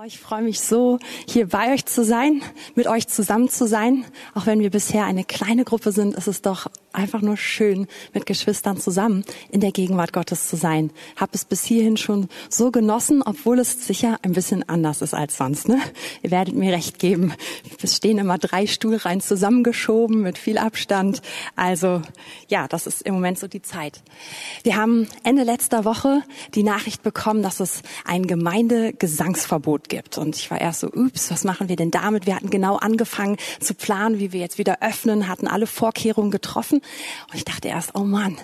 Oh, ich freue mich so, hier bei euch zu sein, mit euch zusammen zu sein. Auch wenn wir bisher eine kleine Gruppe sind, ist es doch einfach nur schön, mit Geschwistern zusammen in der Gegenwart Gottes zu sein. Hab es bis hierhin schon so genossen, obwohl es sicher ein bisschen anders ist als sonst. Ne? Ihr werdet mir recht geben. Es stehen immer drei Stuhlreihen zusammengeschoben mit viel Abstand. Also ja, das ist im Moment so die Zeit. Wir haben Ende letzter Woche die Nachricht bekommen, dass es ein Gemeindegesangsverbot gibt. Und ich war erst so, ups, was machen wir denn damit? Wir hatten genau angefangen zu planen, wie wir jetzt wieder öffnen, hatten alle Vorkehrungen getroffen. Und ich dachte erst, oh Mann,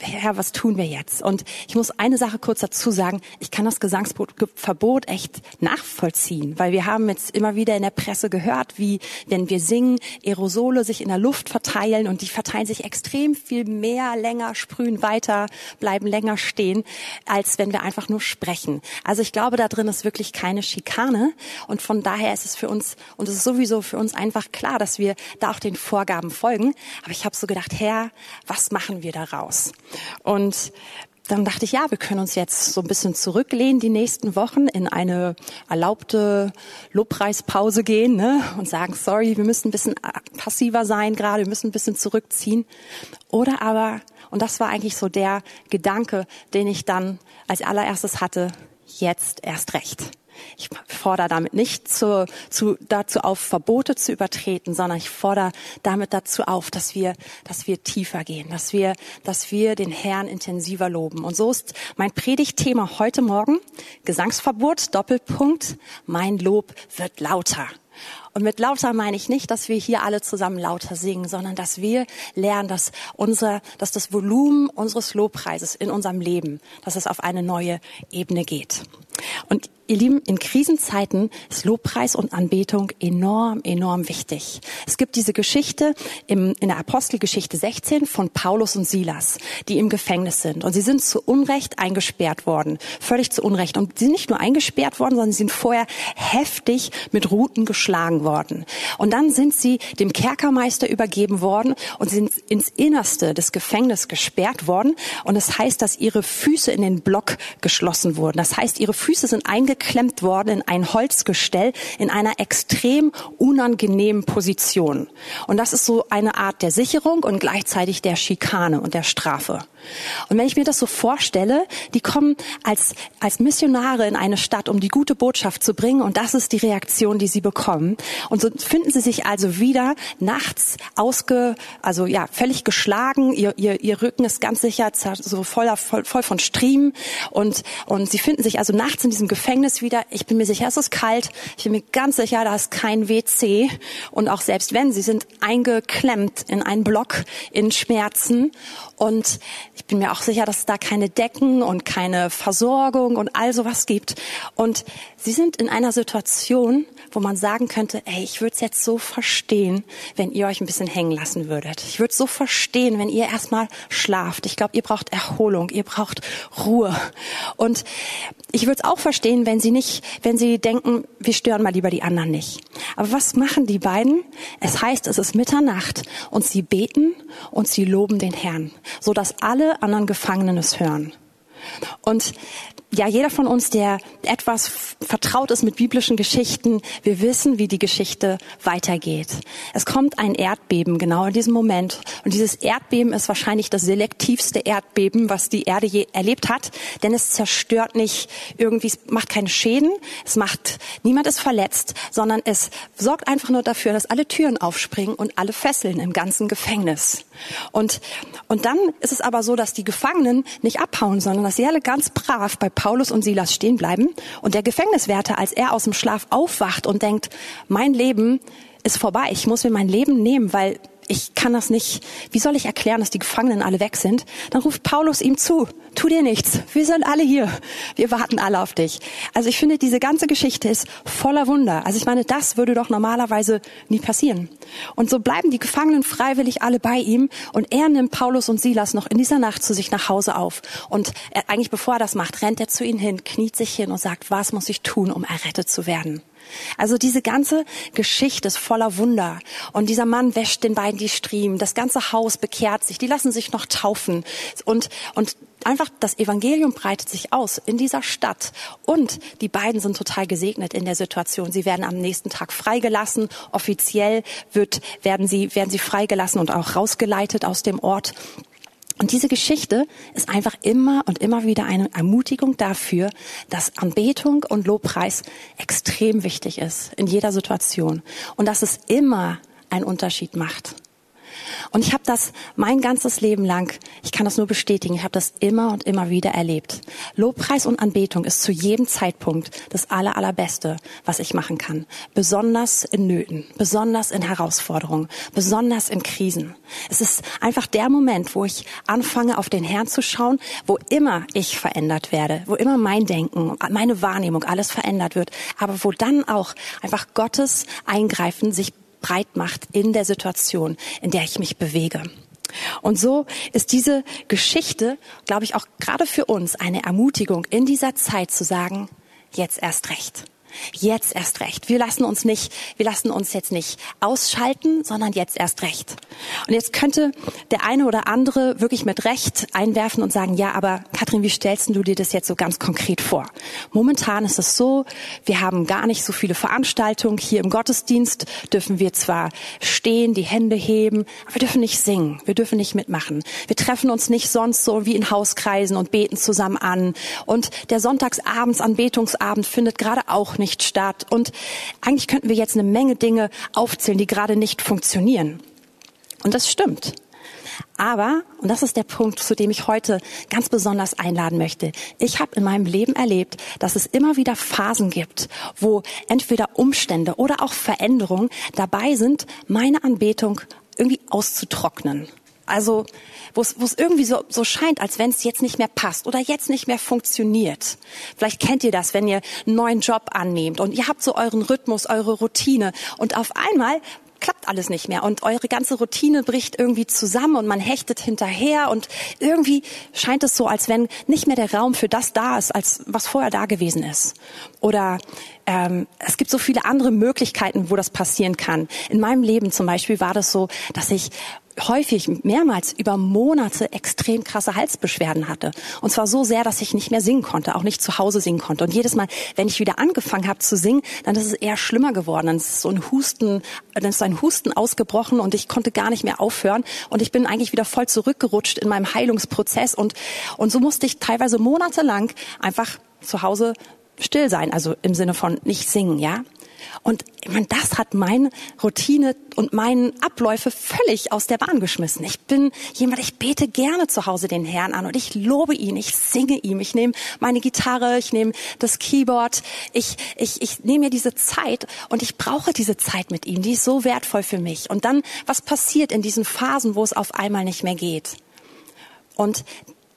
Herr, was tun wir jetzt? Und ich muss eine Sache kurz dazu sagen. Ich kann das Gesangsverbot echt nachvollziehen, weil wir haben jetzt immer wieder in der Presse gehört, wie, wenn wir singen, Aerosole sich in der Luft verteilen und die verteilen sich extrem viel mehr, länger, sprühen weiter, bleiben länger stehen, als wenn wir einfach nur sprechen. Also ich glaube, da drin ist wirklich keine Schikane und von daher ist es für uns, und es ist sowieso für uns einfach klar, dass wir da auch den Vorgaben folgen. Aber ich habe so gedacht, Herr, was machen wir daraus? Und dann dachte ich, ja, wir können uns jetzt so ein bisschen zurücklehnen die nächsten Wochen in eine erlaubte Lobpreispause gehen ne? und sagen, sorry, wir müssen ein bisschen passiver sein gerade, wir müssen ein bisschen zurückziehen. Oder aber, und das war eigentlich so der Gedanke, den ich dann als allererstes hatte, jetzt erst recht. Ich fordere damit nicht zu, zu, dazu auf, Verbote zu übertreten, sondern ich fordere damit dazu auf, dass wir, dass wir tiefer gehen, dass wir, dass wir den Herrn intensiver loben. Und so ist mein Predigtthema heute Morgen Gesangsverbot, Doppelpunkt, mein Lob wird lauter. Und mit lauter meine ich nicht, dass wir hier alle zusammen lauter singen, sondern dass wir lernen, dass unser, dass das Volumen unseres Lobpreises in unserem Leben, dass es auf eine neue Ebene geht. Und Ihr Lieben, in Krisenzeiten ist Lobpreis und Anbetung enorm, enorm wichtig. Es gibt diese Geschichte im, in der Apostelgeschichte 16 von Paulus und Silas, die im Gefängnis sind. Und sie sind zu Unrecht eingesperrt worden. Völlig zu Unrecht. Und sie sind nicht nur eingesperrt worden, sondern sie sind vorher heftig mit Ruten geschlagen worden. Und dann sind sie dem Kerkermeister übergeben worden und sind ins Innerste des Gefängnisses gesperrt worden. Und das heißt, dass ihre Füße in den Block geschlossen wurden. Das heißt, ihre Füße sind eingeklemmt worden in ein Holzgestell in einer extrem unangenehmen Position. Und das ist so eine Art der Sicherung und gleichzeitig der Schikane und der Strafe. Und wenn ich mir das so vorstelle, die kommen als, als Missionare in eine Stadt, um die gute Botschaft zu bringen und das ist die Reaktion, die sie bekommen. Und so finden sie sich also wieder nachts ausge, also ja, völlig geschlagen, ihr, ihr, ihr Rücken ist ganz sicher so voller, voll, voll von Striemen und, und sie finden sich also nachts in diesem Gefängnis wieder. Ich bin mir sicher, es ist kalt. Ich bin mir ganz sicher, da ist kein WC und auch selbst wenn, sie sind eingeklemmt in einen Block in Schmerzen und ich bin mir auch sicher, dass es da keine Decken und keine Versorgung und all sowas gibt. Und sie sind in einer Situation, wo man sagen könnte, ey, ich würde es jetzt so verstehen, wenn ihr euch ein bisschen hängen lassen würdet. Ich würde so verstehen, wenn ihr erstmal schlaft. Ich glaube, ihr braucht Erholung, ihr braucht Ruhe. Und ich würde es auch verstehen, wenn sie nicht, wenn sie denken, wir stören mal lieber die anderen nicht. Aber was machen die beiden? Es heißt, es ist Mitternacht und sie beten und sie loben den Herrn, so dass alle anderen Gefangenen es hören. Und ja, jeder von uns, der etwas vertraut ist mit biblischen Geschichten, wir wissen, wie die Geschichte weitergeht. Es kommt ein Erdbeben genau in diesem Moment. Und dieses Erdbeben ist wahrscheinlich das selektivste Erdbeben, was die Erde je erlebt hat. Denn es zerstört nicht irgendwie, es macht keine Schäden, es macht, niemand ist verletzt, sondern es sorgt einfach nur dafür, dass alle Türen aufspringen und alle Fesseln im ganzen Gefängnis. Und, und dann ist es aber so, dass die Gefangenen nicht abhauen, sondern dass sie alle ganz brav bei Paulus und Silas stehen bleiben und der Gefängniswärter, als er aus dem Schlaf aufwacht und denkt, mein Leben ist vorbei, ich muss mir mein Leben nehmen, weil ich kann das nicht, wie soll ich erklären, dass die Gefangenen alle weg sind? Dann ruft Paulus ihm zu, tu dir nichts, wir sind alle hier, wir warten alle auf dich. Also ich finde, diese ganze Geschichte ist voller Wunder. Also ich meine, das würde doch normalerweise nie passieren. Und so bleiben die Gefangenen freiwillig alle bei ihm und er nimmt Paulus und Silas noch in dieser Nacht zu sich nach Hause auf. Und er, eigentlich bevor er das macht, rennt er zu ihnen hin, kniet sich hin und sagt, was muss ich tun, um errettet zu werden? Also diese ganze Geschichte ist voller Wunder. Und dieser Mann wäscht den beiden die Striemen. Das ganze Haus bekehrt sich. Die lassen sich noch taufen. Und, und einfach das Evangelium breitet sich aus in dieser Stadt. Und die beiden sind total gesegnet in der Situation. Sie werden am nächsten Tag freigelassen. Offiziell wird, werden sie, werden sie freigelassen und auch rausgeleitet aus dem Ort. Und diese Geschichte ist einfach immer und immer wieder eine Ermutigung dafür, dass Anbetung und Lobpreis extrem wichtig ist in jeder Situation und dass es immer einen Unterschied macht. Und ich habe das mein ganzes Leben lang, ich kann das nur bestätigen, ich habe das immer und immer wieder erlebt. Lobpreis und Anbetung ist zu jedem Zeitpunkt das aller, allerbeste, was ich machen kann. Besonders in Nöten, besonders in Herausforderungen, besonders in Krisen. Es ist einfach der Moment, wo ich anfange, auf den Herrn zu schauen, wo immer ich verändert werde, wo immer mein Denken, meine Wahrnehmung, alles verändert wird, aber wo dann auch einfach Gottes Eingreifen sich breit macht in der Situation, in der ich mich bewege. Und so ist diese Geschichte, glaube ich, auch gerade für uns eine Ermutigung in dieser Zeit zu sagen, jetzt erst recht. Jetzt erst recht. Wir lassen uns nicht, wir lassen uns jetzt nicht ausschalten, sondern jetzt erst recht. Und jetzt könnte der eine oder andere wirklich mit Recht einwerfen und sagen, ja, aber Katrin, wie stellst du dir das jetzt so ganz konkret vor? Momentan ist es so, wir haben gar nicht so viele Veranstaltungen. Hier im Gottesdienst dürfen wir zwar stehen, die Hände heben, aber wir dürfen nicht singen, wir dürfen nicht mitmachen. Wir treffen uns nicht sonst so wie in Hauskreisen und beten zusammen an. Und der Sonntagsabends Anbetungsabend findet gerade auch nicht statt. Und eigentlich könnten wir jetzt eine Menge Dinge aufzählen, die gerade nicht funktionieren. Und das stimmt. Aber, und das ist der Punkt, zu dem ich heute ganz besonders einladen möchte, ich habe in meinem Leben erlebt, dass es immer wieder Phasen gibt, wo entweder Umstände oder auch Veränderungen dabei sind, meine Anbetung irgendwie auszutrocknen. Also wo es, irgendwie so, so scheint, als wenn es jetzt nicht mehr passt oder jetzt nicht mehr funktioniert. Vielleicht kennt ihr das, wenn ihr einen neuen Job annehmt und ihr habt so euren Rhythmus, eure Routine und auf einmal klappt alles nicht mehr und eure ganze Routine bricht irgendwie zusammen und man hechtet hinterher und irgendwie scheint es so, als wenn nicht mehr der Raum für das da ist, als was vorher da gewesen ist. Oder ähm, es gibt so viele andere Möglichkeiten, wo das passieren kann. In meinem Leben zum Beispiel war das so, dass ich häufig mehrmals über Monate extrem krasse Halsbeschwerden hatte. Und zwar so sehr, dass ich nicht mehr singen konnte, auch nicht zu Hause singen konnte. Und jedes Mal, wenn ich wieder angefangen habe zu singen, dann ist es eher schlimmer geworden. Dann ist so ein Husten, dann ist ein Husten ausgebrochen und ich konnte gar nicht mehr aufhören. Und ich bin eigentlich wieder voll zurückgerutscht in meinem Heilungsprozess. Und, und so musste ich teilweise monatelang einfach zu Hause still sein, also im Sinne von nicht singen, ja. Und ich meine, das hat meine Routine und meinen Abläufe völlig aus der Bahn geschmissen. Ich bin jemand, ich bete gerne zu Hause den Herrn an und ich lobe ihn, ich singe ihm, ich nehme meine Gitarre, ich nehme das Keyboard, ich, ich, ich nehme mir diese Zeit und ich brauche diese Zeit mit ihm, die ist so wertvoll für mich. Und dann, was passiert in diesen Phasen, wo es auf einmal nicht mehr geht? Und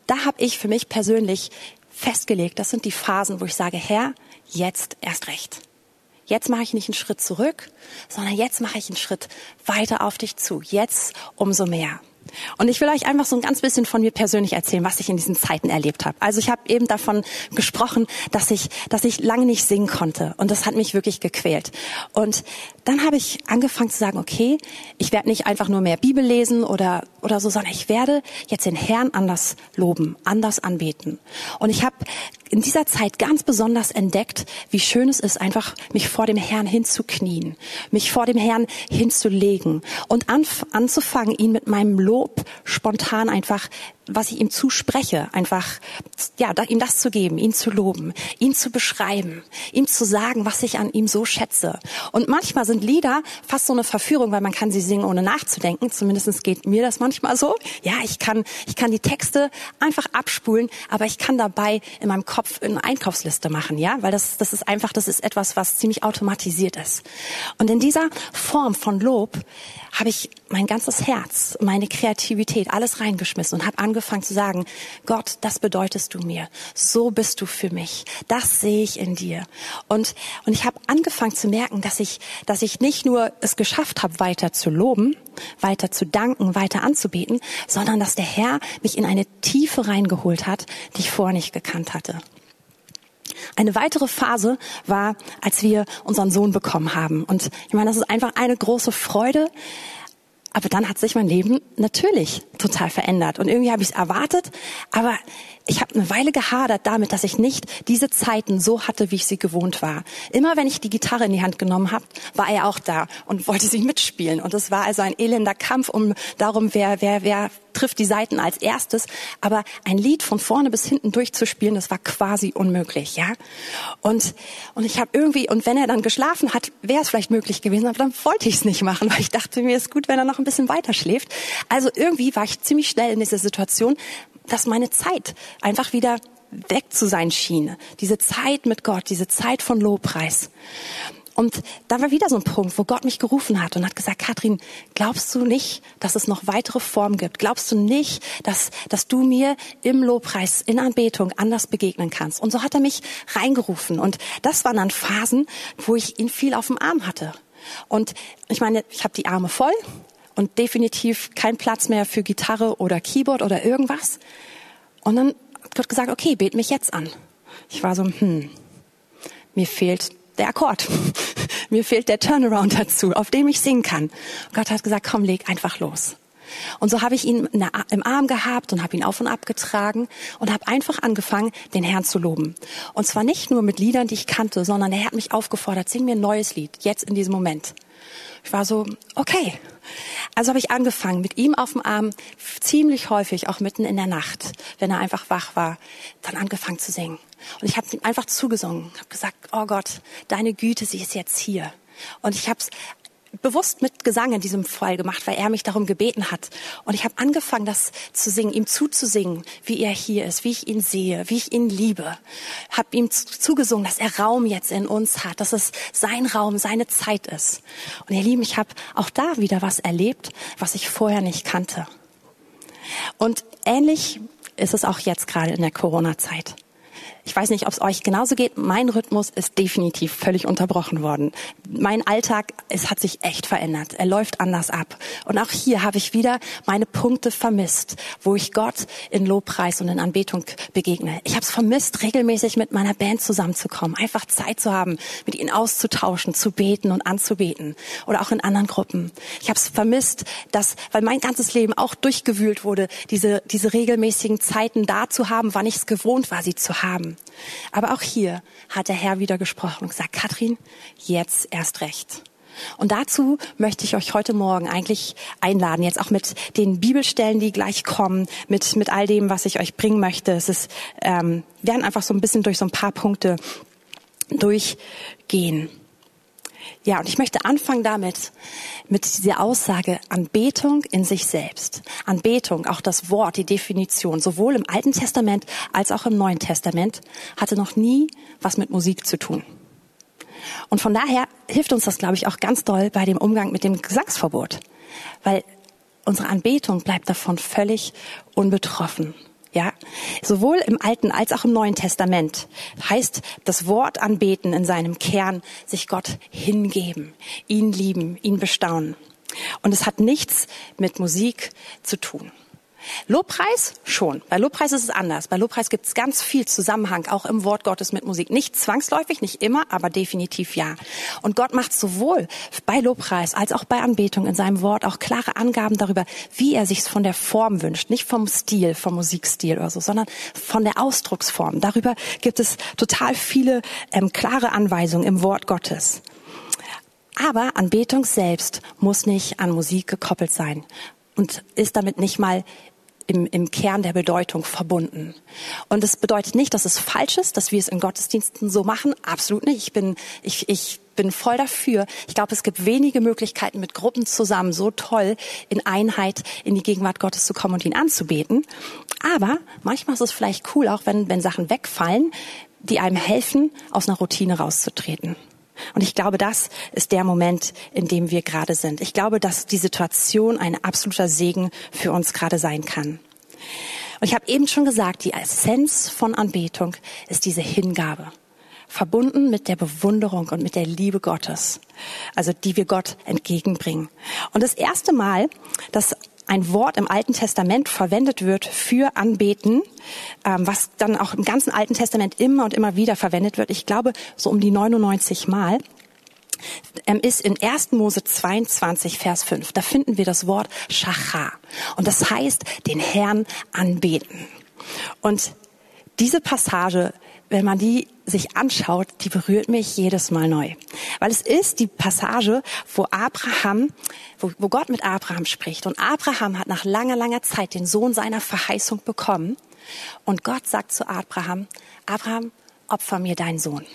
da habe ich für mich persönlich festgelegt, das sind die Phasen, wo ich sage, Herr, jetzt erst recht. Jetzt mache ich nicht einen Schritt zurück, sondern jetzt mache ich einen Schritt weiter auf dich zu. Jetzt umso mehr. Und ich will euch einfach so ein ganz bisschen von mir persönlich erzählen, was ich in diesen Zeiten erlebt habe. Also ich habe eben davon gesprochen, dass ich, dass ich lange nicht singen konnte und das hat mich wirklich gequält. Und dann habe ich angefangen zu sagen, okay, ich werde nicht einfach nur mehr Bibel lesen oder oder so, sondern ich werde jetzt den Herrn anders loben, anders anbeten. Und ich habe in dieser Zeit ganz besonders entdeckt, wie schön es ist, einfach mich vor dem Herrn hinzuknien, mich vor dem Herrn hinzulegen und anzufangen, ihn mit meinem Lob spontan einfach was ich ihm zuspreche, einfach, ja, ihm das zu geben, ihn zu loben, ihn zu beschreiben, ihm zu sagen, was ich an ihm so schätze. Und manchmal sind Lieder fast so eine Verführung, weil man kann sie singen, ohne nachzudenken. Zumindest geht mir das manchmal so. Ja, ich kann, ich kann die Texte einfach abspulen, aber ich kann dabei in meinem Kopf eine Einkaufsliste machen, ja, weil das, das ist einfach, das ist etwas, was ziemlich automatisiert ist. Und in dieser Form von Lob habe ich mein ganzes Herz, meine Kreativität, alles reingeschmissen und habe angefangen zu sagen, Gott, das bedeutest du mir. So bist du für mich. Das sehe ich in dir. Und, und ich habe angefangen zu merken, dass ich, dass ich nicht nur es geschafft habe, weiter zu loben, weiter zu danken, weiter anzubeten, sondern dass der Herr mich in eine Tiefe reingeholt hat, die ich vorher nicht gekannt hatte. Eine weitere Phase war, als wir unseren Sohn bekommen haben. Und ich meine, das ist einfach eine große Freude. Aber dann hat sich mein Leben natürlich total verändert. Und irgendwie habe ich es erwartet, aber ich habe eine Weile gehadert damit, dass ich nicht diese Zeiten so hatte, wie ich sie gewohnt war. Immer wenn ich die Gitarre in die Hand genommen habe, war er auch da und wollte sie mitspielen. Und es war also ein elender Kampf um darum, wer, wer, wer trifft die Seiten als erstes. Aber ein Lied von vorne bis hinten durchzuspielen, das war quasi unmöglich, ja. Und und ich habe irgendwie und wenn er dann geschlafen hat, wäre es vielleicht möglich gewesen, aber dann wollte ich es nicht machen, weil ich dachte mir, ist gut, wenn er noch ein bisschen weiter schläft. Also irgendwie war ich ziemlich schnell in dieser Situation, dass meine Zeit einfach wieder weg zu sein schien. Diese Zeit mit Gott, diese Zeit von Lobpreis. Und da war wieder so ein Punkt, wo Gott mich gerufen hat und hat gesagt, Katrin, glaubst du nicht, dass es noch weitere Formen gibt? Glaubst du nicht, dass, dass du mir im Lobpreis, in Anbetung anders begegnen kannst? Und so hat er mich reingerufen. Und das waren dann Phasen, wo ich ihn viel auf dem Arm hatte. Und ich meine, ich habe die Arme voll und definitiv kein Platz mehr für Gitarre oder Keyboard oder irgendwas. Und dann hat Gott gesagt, okay, bet mich jetzt an. Ich war so, hm, mir fehlt der Akkord. mir fehlt der Turnaround dazu, auf dem ich singen kann. Und Gott hat gesagt, komm, leg einfach los. Und so habe ich ihn im Arm gehabt und habe ihn auf und ab getragen und habe einfach angefangen, den Herrn zu loben. Und zwar nicht nur mit Liedern, die ich kannte, sondern er hat mich aufgefordert, sing mir ein neues Lied, jetzt in diesem Moment. Ich war so, okay. Also habe ich angefangen, mit ihm auf dem Arm, ziemlich häufig, auch mitten in der Nacht, wenn er einfach wach war, dann angefangen zu singen. Und ich habe ihm einfach zugesungen, habe gesagt, oh Gott, deine Güte, sie ist jetzt hier. Und ich habe es bewusst mit Gesang in diesem Fall gemacht, weil er mich darum gebeten hat. Und ich habe angefangen, das zu singen, ihm zuzusingen, wie er hier ist, wie ich ihn sehe, wie ich ihn liebe. Habe ihm zugesungen, dass er Raum jetzt in uns hat, dass es sein Raum, seine Zeit ist. Und ihr Lieben, ich habe auch da wieder was erlebt, was ich vorher nicht kannte. Und ähnlich ist es auch jetzt gerade in der Corona-Zeit. Ich weiß nicht, ob es euch genauso geht. Mein Rhythmus ist definitiv völlig unterbrochen worden. Mein Alltag, es hat sich echt verändert. Er läuft anders ab. Und auch hier habe ich wieder meine Punkte vermisst, wo ich Gott in Lobpreis und in Anbetung begegne. Ich habe es vermisst, regelmäßig mit meiner Band zusammenzukommen, einfach Zeit zu haben, mit ihnen auszutauschen, zu beten und anzubeten. Oder auch in anderen Gruppen. Ich habe es vermisst, dass, weil mein ganzes Leben auch durchgewühlt wurde, diese, diese regelmäßigen Zeiten da zu haben, wann ich es gewohnt war, sie zu haben. Aber auch hier hat der Herr wieder gesprochen und gesagt, Katrin, jetzt erst recht. Und dazu möchte ich euch heute Morgen eigentlich einladen, jetzt auch mit den Bibelstellen, die gleich kommen, mit, mit all dem, was ich euch bringen möchte. Es ist, ähm, werden einfach so ein bisschen durch so ein paar Punkte durchgehen. Ja, und ich möchte anfangen damit, mit dieser Aussage Anbetung in sich selbst. Anbetung, auch das Wort, die Definition, sowohl im Alten Testament als auch im Neuen Testament, hatte noch nie was mit Musik zu tun. Und von daher hilft uns das, glaube ich, auch ganz doll bei dem Umgang mit dem Gesangsverbot. Weil unsere Anbetung bleibt davon völlig unbetroffen. Ja, sowohl im Alten als auch im Neuen Testament heißt das Wort anbeten in seinem Kern sich Gott hingeben, ihn lieben, ihn bestaunen. Und es hat nichts mit Musik zu tun. Lobpreis schon. Bei Lobpreis ist es anders. Bei Lobpreis gibt es ganz viel Zusammenhang, auch im Wort Gottes mit Musik. Nicht zwangsläufig, nicht immer, aber definitiv ja. Und Gott macht sowohl bei Lobpreis als auch bei Anbetung in seinem Wort auch klare Angaben darüber, wie er sich von der Form wünscht. Nicht vom Stil, vom Musikstil oder so, sondern von der Ausdrucksform. Darüber gibt es total viele ähm, klare Anweisungen im Wort Gottes. Aber Anbetung selbst muss nicht an Musik gekoppelt sein und ist damit nicht mal im, im Kern der Bedeutung verbunden. Und es bedeutet nicht, dass es falsch ist, dass wir es in Gottesdiensten so machen. Absolut nicht. Ich bin, ich, ich bin voll dafür. Ich glaube, es gibt wenige Möglichkeiten, mit Gruppen zusammen so toll in Einheit in die Gegenwart Gottes zu kommen und ihn anzubeten. Aber manchmal ist es vielleicht cool, auch wenn, wenn Sachen wegfallen, die einem helfen, aus einer Routine rauszutreten. Und ich glaube, das ist der Moment, in dem wir gerade sind. Ich glaube, dass die Situation ein absoluter Segen für uns gerade sein kann. Und ich habe eben schon gesagt, die Essenz von Anbetung ist diese Hingabe, verbunden mit der Bewunderung und mit der Liebe Gottes, also die wir Gott entgegenbringen. Und das erste Mal, dass ein Wort im Alten Testament verwendet wird für Anbeten, ähm, was dann auch im ganzen Alten Testament immer und immer wieder verwendet wird. Ich glaube, so um die 99 Mal ähm, ist in 1. Mose 22, Vers 5. Da finden wir das Wort Shacha. Und das heißt, den Herrn anbeten. Und diese Passage, wenn man die sich anschaut, die berührt mich jedes Mal neu. Weil es ist die Passage, wo Abraham, wo, wo Gott mit Abraham spricht. Und Abraham hat nach langer, langer Zeit den Sohn seiner Verheißung bekommen. Und Gott sagt zu Abraham, Abraham, opfer mir deinen Sohn.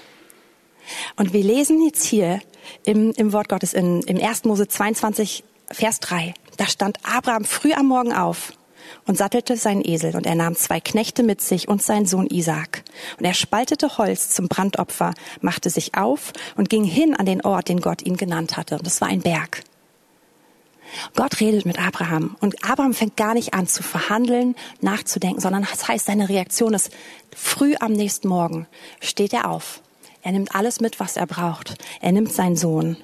Und wir lesen jetzt hier im, im Wort Gottes in, im 1. Mose 22, Vers 3. Da stand Abraham früh am Morgen auf und sattelte seinen Esel und er nahm zwei Knechte mit sich und seinen Sohn Isaak. Und er spaltete Holz zum Brandopfer, machte sich auf und ging hin an den Ort, den Gott ihn genannt hatte. Und das war ein Berg. Gott redet mit Abraham und Abraham fängt gar nicht an zu verhandeln, nachzudenken, sondern das heißt, seine Reaktion ist, früh am nächsten Morgen steht er auf. Er nimmt alles mit, was er braucht. Er nimmt seinen Sohn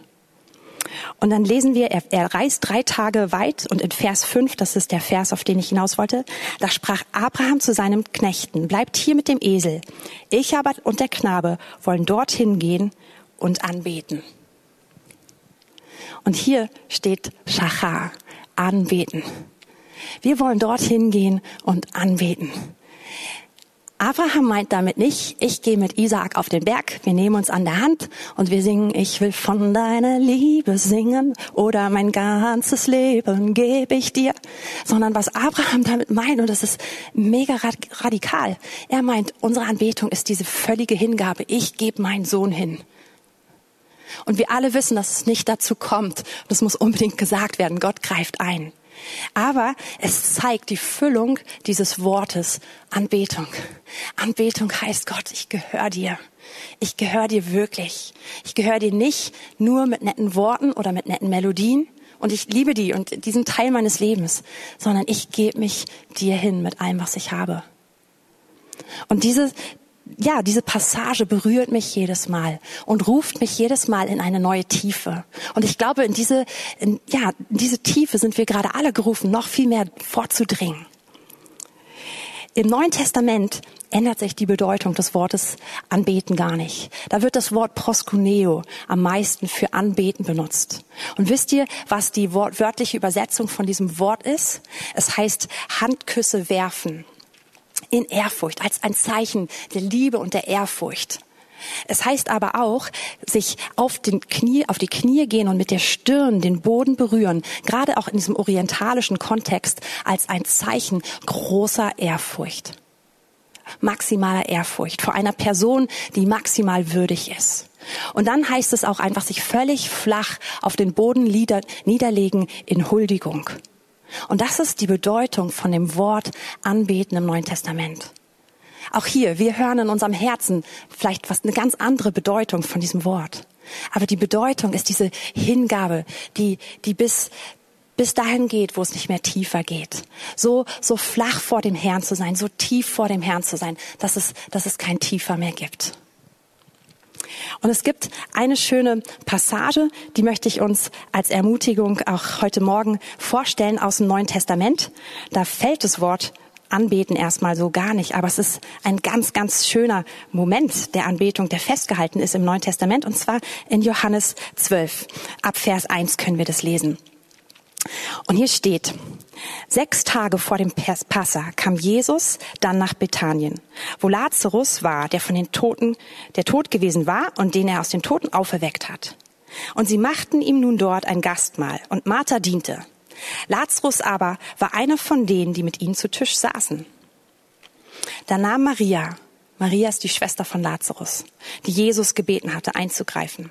und dann lesen wir, er, er reist drei Tage weit und in Vers 5, das ist der Vers, auf den ich hinaus wollte, da sprach Abraham zu seinem Knechten, bleibt hier mit dem Esel. Ich aber und der Knabe wollen dorthin gehen und anbeten. Und hier steht Shachar, anbeten. Wir wollen dorthin gehen und anbeten. Abraham meint damit nicht, ich gehe mit Isaak auf den Berg, wir nehmen uns an der Hand und wir singen, ich will von deiner Liebe singen oder mein ganzes Leben gebe ich dir, sondern was Abraham damit meint, und das ist mega radikal, er meint, unsere Anbetung ist diese völlige Hingabe, ich gebe meinen Sohn hin. Und wir alle wissen, dass es nicht dazu kommt, das muss unbedingt gesagt werden, Gott greift ein. Aber es zeigt die Füllung dieses Wortes Anbetung. Anbetung heißt Gott, ich gehöre dir. Ich gehöre dir wirklich. Ich gehöre dir nicht nur mit netten Worten oder mit netten Melodien und ich liebe die und diesen Teil meines Lebens, sondern ich gebe mich dir hin mit allem, was ich habe. Und diese, ja, diese Passage berührt mich jedes Mal und ruft mich jedes Mal in eine neue Tiefe. Und ich glaube, in diese, in, ja, in diese Tiefe sind wir gerade alle gerufen, noch viel mehr vorzudringen. Im Neuen Testament ändert sich die Bedeutung des Wortes anbeten gar nicht. Da wird das Wort proskuneo am meisten für anbeten benutzt. Und wisst ihr, was die wortwörtliche Übersetzung von diesem Wort ist? Es heißt Handküsse werfen in Ehrfurcht, als ein Zeichen der Liebe und der Ehrfurcht. Es heißt aber auch, sich auf, den Knie, auf die Knie gehen und mit der Stirn den Boden berühren, gerade auch in diesem orientalischen Kontext, als ein Zeichen großer Ehrfurcht. Maximaler Ehrfurcht vor einer Person, die maximal würdig ist. Und dann heißt es auch einfach, sich völlig flach auf den Boden niederlegen in Huldigung. Und das ist die Bedeutung von dem Wort anbeten im Neuen Testament. Auch hier, wir hören in unserem Herzen vielleicht was eine ganz andere Bedeutung von diesem Wort. Aber die Bedeutung ist diese Hingabe, die, die bis, bis dahin geht, wo es nicht mehr tiefer geht. So, so flach vor dem Herrn zu sein, so tief vor dem Herrn zu sein, dass es, dass es kein tiefer mehr gibt. Und es gibt eine schöne Passage, die möchte ich uns als Ermutigung auch heute Morgen vorstellen aus dem Neuen Testament. Da fällt das Wort Anbeten erstmal so gar nicht, aber es ist ein ganz, ganz schöner Moment der Anbetung, der festgehalten ist im Neuen Testament, und zwar in Johannes 12. Ab Vers 1 können wir das lesen. Und hier steht, Sechs Tage vor dem Passa kam Jesus dann nach Bethanien, wo Lazarus war, der von den Toten, der tot gewesen war und den er aus den Toten auferweckt hat. Und sie machten ihm nun dort ein Gastmahl und Martha diente. Lazarus aber war einer von denen, die mit ihnen zu Tisch saßen. Da nahm Maria, Maria ist die Schwester von Lazarus, die Jesus gebeten hatte, einzugreifen.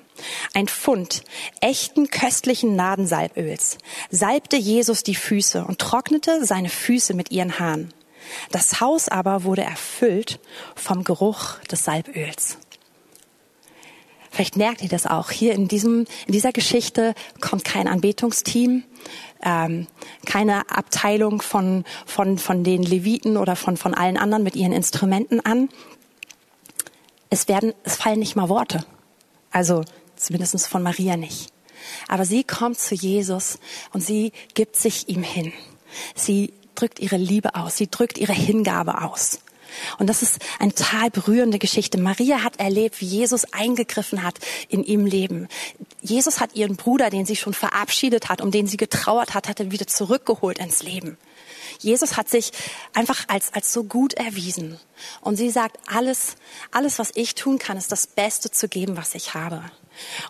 Ein Pfund echten köstlichen Nadensalböls salbte Jesus die Füße und trocknete seine Füße mit ihren Haaren. Das Haus aber wurde erfüllt vom Geruch des Salböls. Vielleicht merkt ihr das auch. Hier in diesem, in dieser Geschichte kommt kein Anbetungsteam, ähm, keine Abteilung von, von, von den Leviten oder von, von allen anderen mit ihren Instrumenten an, es werden, es fallen nicht mal Worte. Also zumindest von Maria nicht. Aber sie kommt zu Jesus und sie gibt sich ihm hin. Sie drückt ihre Liebe aus. Sie drückt ihre Hingabe aus. Und das ist eine total berührende Geschichte. Maria hat erlebt, wie Jesus eingegriffen hat in ihrem Leben. Jesus hat ihren Bruder, den sie schon verabschiedet hat, um den sie getrauert hat, hat er wieder zurückgeholt ins Leben. Jesus hat sich einfach als, als so gut erwiesen. Und sie sagt, alles, alles, was ich tun kann, ist das Beste zu geben, was ich habe.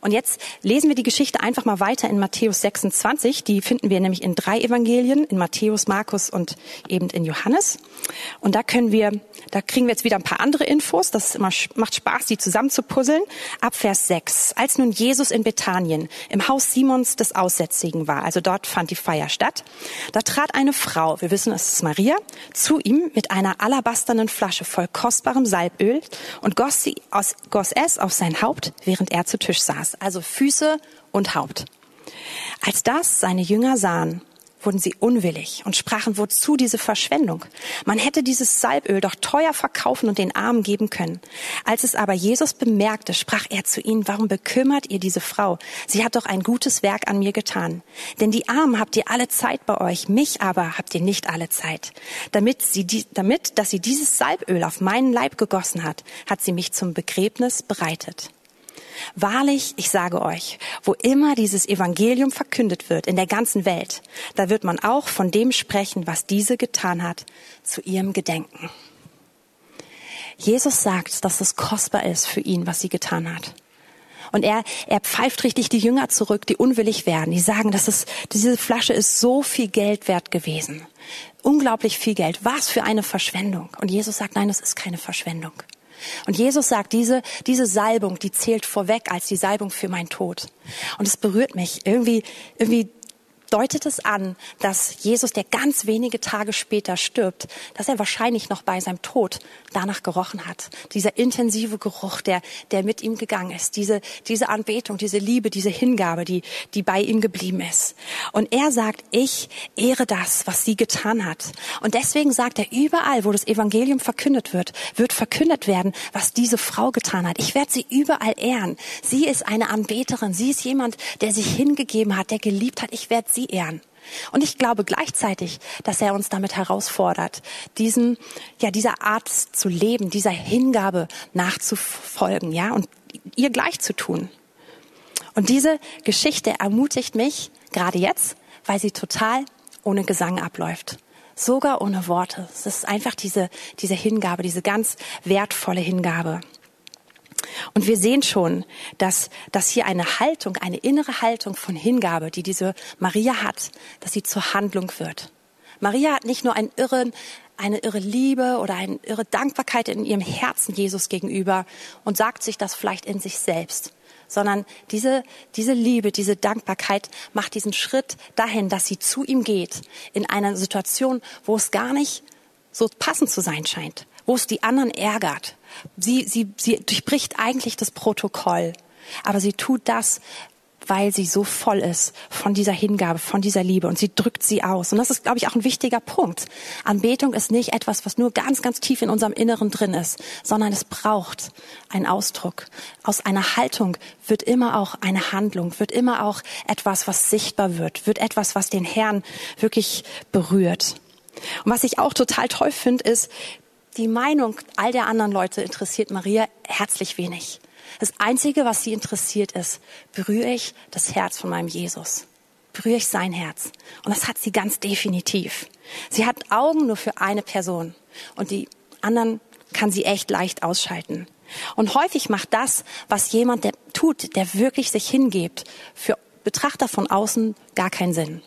Und jetzt lesen wir die Geschichte einfach mal weiter in Matthäus 26. Die finden wir nämlich in drei Evangelien, in Matthäus, Markus und eben in Johannes. Und da können wir, da kriegen wir jetzt wieder ein paar andere Infos. Das macht Spaß, die zusammen zu puzzeln. Ab Vers 6. Als nun Jesus in Bethanien im Haus Simons des Aussätzigen war, also dort fand die Feier statt, da trat eine Frau, wir wissen, es ist Maria, zu ihm mit einer alabasternen Flasche voll kostbarem Salböl und goss, sie aus, goss es auf sein Haupt, während er zu Tisch saß, also Füße und Haupt. Als das seine Jünger sahen, wurden sie unwillig und sprachen, wozu diese Verschwendung? Man hätte dieses Salböl doch teuer verkaufen und den Armen geben können. Als es aber Jesus bemerkte, sprach er zu ihnen, warum bekümmert ihr diese Frau? Sie hat doch ein gutes Werk an mir getan. Denn die Armen habt ihr alle Zeit bei euch, mich aber habt ihr nicht alle Zeit. Damit sie, damit, dass sie dieses Salböl auf meinen Leib gegossen hat, hat sie mich zum Begräbnis bereitet. Wahrlich, ich sage euch, wo immer dieses Evangelium verkündet wird in der ganzen Welt, da wird man auch von dem sprechen, was diese getan hat, zu ihrem Gedenken. Jesus sagt, dass es kostbar ist für ihn, was sie getan hat. Und er, er pfeift richtig die Jünger zurück, die unwillig werden. Die sagen, dass es, diese Flasche ist so viel Geld wert gewesen. Unglaublich viel Geld. Was für eine Verschwendung. Und Jesus sagt, nein, es ist keine Verschwendung. Und Jesus sagt, diese, diese Salbung, die zählt vorweg als die Salbung für meinen Tod. Und es berührt mich. Irgendwie, irgendwie deutet es an, dass Jesus, der ganz wenige Tage später stirbt, dass er wahrscheinlich noch bei seinem Tod danach gerochen hat. Dieser intensive Geruch, der, der mit ihm gegangen ist. Diese, diese Anbetung, diese Liebe, diese Hingabe, die, die bei ihm geblieben ist. Und er sagt, ich ehre das, was sie getan hat. Und deswegen sagt er, überall, wo das Evangelium verkündet wird, wird verkündet werden, was diese Frau getan hat. Ich werde sie überall ehren. Sie ist eine Anbeterin. Sie ist jemand, der sich hingegeben hat, der geliebt hat. Ich werde sie ehren. Und ich glaube gleichzeitig, dass er uns damit herausfordert, diesen, ja, dieser Art zu leben, dieser Hingabe nachzufolgen, ja, und ihr gleich zu tun. Und diese Geschichte ermutigt mich, gerade jetzt, weil sie total ohne Gesang abläuft. Sogar ohne Worte. Es ist einfach diese, diese Hingabe, diese ganz wertvolle Hingabe. Und wir sehen schon, dass, dass hier eine Haltung, eine innere Haltung von Hingabe, die diese Maria hat, dass sie zur Handlung wird. Maria hat nicht nur einen irren, eine irre Liebe oder eine irre Dankbarkeit in ihrem Herzen Jesus gegenüber und sagt sich das vielleicht in sich selbst, sondern diese, diese Liebe, diese Dankbarkeit macht diesen Schritt dahin, dass sie zu ihm geht in einer Situation, wo es gar nicht so passend zu sein scheint, wo es die anderen ärgert. Sie, sie, sie durchbricht eigentlich das Protokoll, aber sie tut das, weil sie so voll ist von dieser Hingabe, von dieser Liebe und sie drückt sie aus. Und das ist, glaube ich, auch ein wichtiger Punkt. Anbetung ist nicht etwas, was nur ganz, ganz tief in unserem Inneren drin ist, sondern es braucht einen Ausdruck. Aus einer Haltung wird immer auch eine Handlung, wird immer auch etwas, was sichtbar wird, wird etwas, was den Herrn wirklich berührt. Und was ich auch total toll finde, ist, die Meinung all der anderen Leute interessiert Maria herzlich wenig. Das Einzige, was sie interessiert, ist, berühre ich das Herz von meinem Jesus. Berühre ich sein Herz. Und das hat sie ganz definitiv. Sie hat Augen nur für eine Person. Und die anderen kann sie echt leicht ausschalten. Und häufig macht das, was jemand der tut, der wirklich sich hingibt, für Betrachter von außen gar keinen Sinn.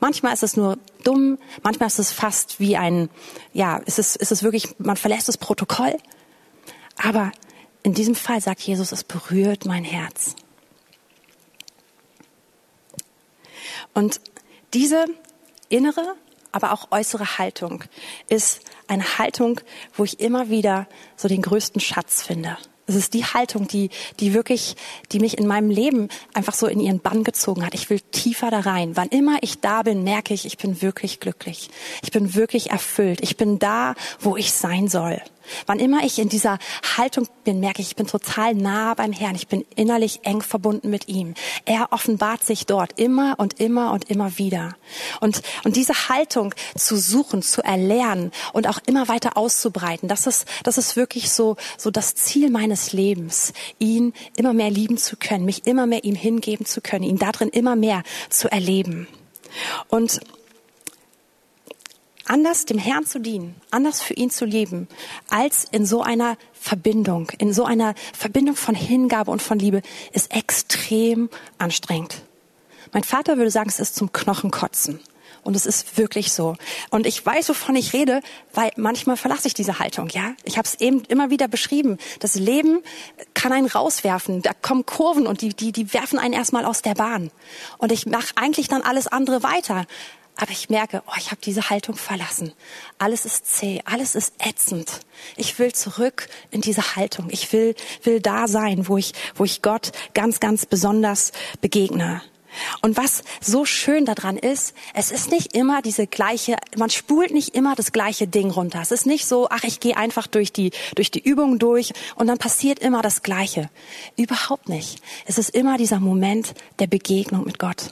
Manchmal ist es nur dumm, manchmal ist es fast wie ein, ja, ist es, ist es wirklich, man verlässt das Protokoll. Aber in diesem Fall sagt Jesus, es berührt mein Herz. Und diese innere, aber auch äußere Haltung ist eine Haltung, wo ich immer wieder so den größten Schatz finde. Es ist die Haltung, die, die wirklich, die mich in meinem Leben einfach so in ihren Bann gezogen hat. Ich will tiefer da rein. Wann immer ich da bin, merke ich, ich bin wirklich glücklich. Ich bin wirklich erfüllt. Ich bin da, wo ich sein soll. Wann immer ich in dieser Haltung bin, merke ich, ich bin total nah beim Herrn. Ich bin innerlich eng verbunden mit ihm. Er offenbart sich dort immer und immer und immer wieder. Und, und diese Haltung zu suchen, zu erlernen und auch immer weiter auszubreiten, das ist, das ist wirklich so, so das Ziel meines Lebens, ihn immer mehr lieben zu können, mich immer mehr ihm hingeben zu können, ihn darin immer mehr zu erleben. Und anders dem Herrn zu dienen, anders für ihn zu leben, als in so einer Verbindung, in so einer Verbindung von Hingabe und von Liebe, ist extrem anstrengend. Mein Vater würde sagen, es ist zum Knochenkotzen. Und es ist wirklich so. Und ich weiß, wovon ich rede, weil manchmal verlasse ich diese Haltung. Ja, ich habe es eben immer wieder beschrieben. Das Leben kann einen rauswerfen. Da kommen Kurven und die die die werfen einen erstmal aus der Bahn. Und ich mache eigentlich dann alles andere weiter. Aber ich merke, oh, ich habe diese Haltung verlassen. Alles ist zäh, alles ist ätzend. Ich will zurück in diese Haltung. Ich will, will da sein, wo ich, wo ich Gott ganz, ganz besonders begegne. Und was so schön daran ist, es ist nicht immer diese gleiche, man spult nicht immer das gleiche Ding runter. Es ist nicht so, ach, ich gehe einfach durch die, durch die Übung durch und dann passiert immer das Gleiche. Überhaupt nicht. Es ist immer dieser Moment der Begegnung mit Gott.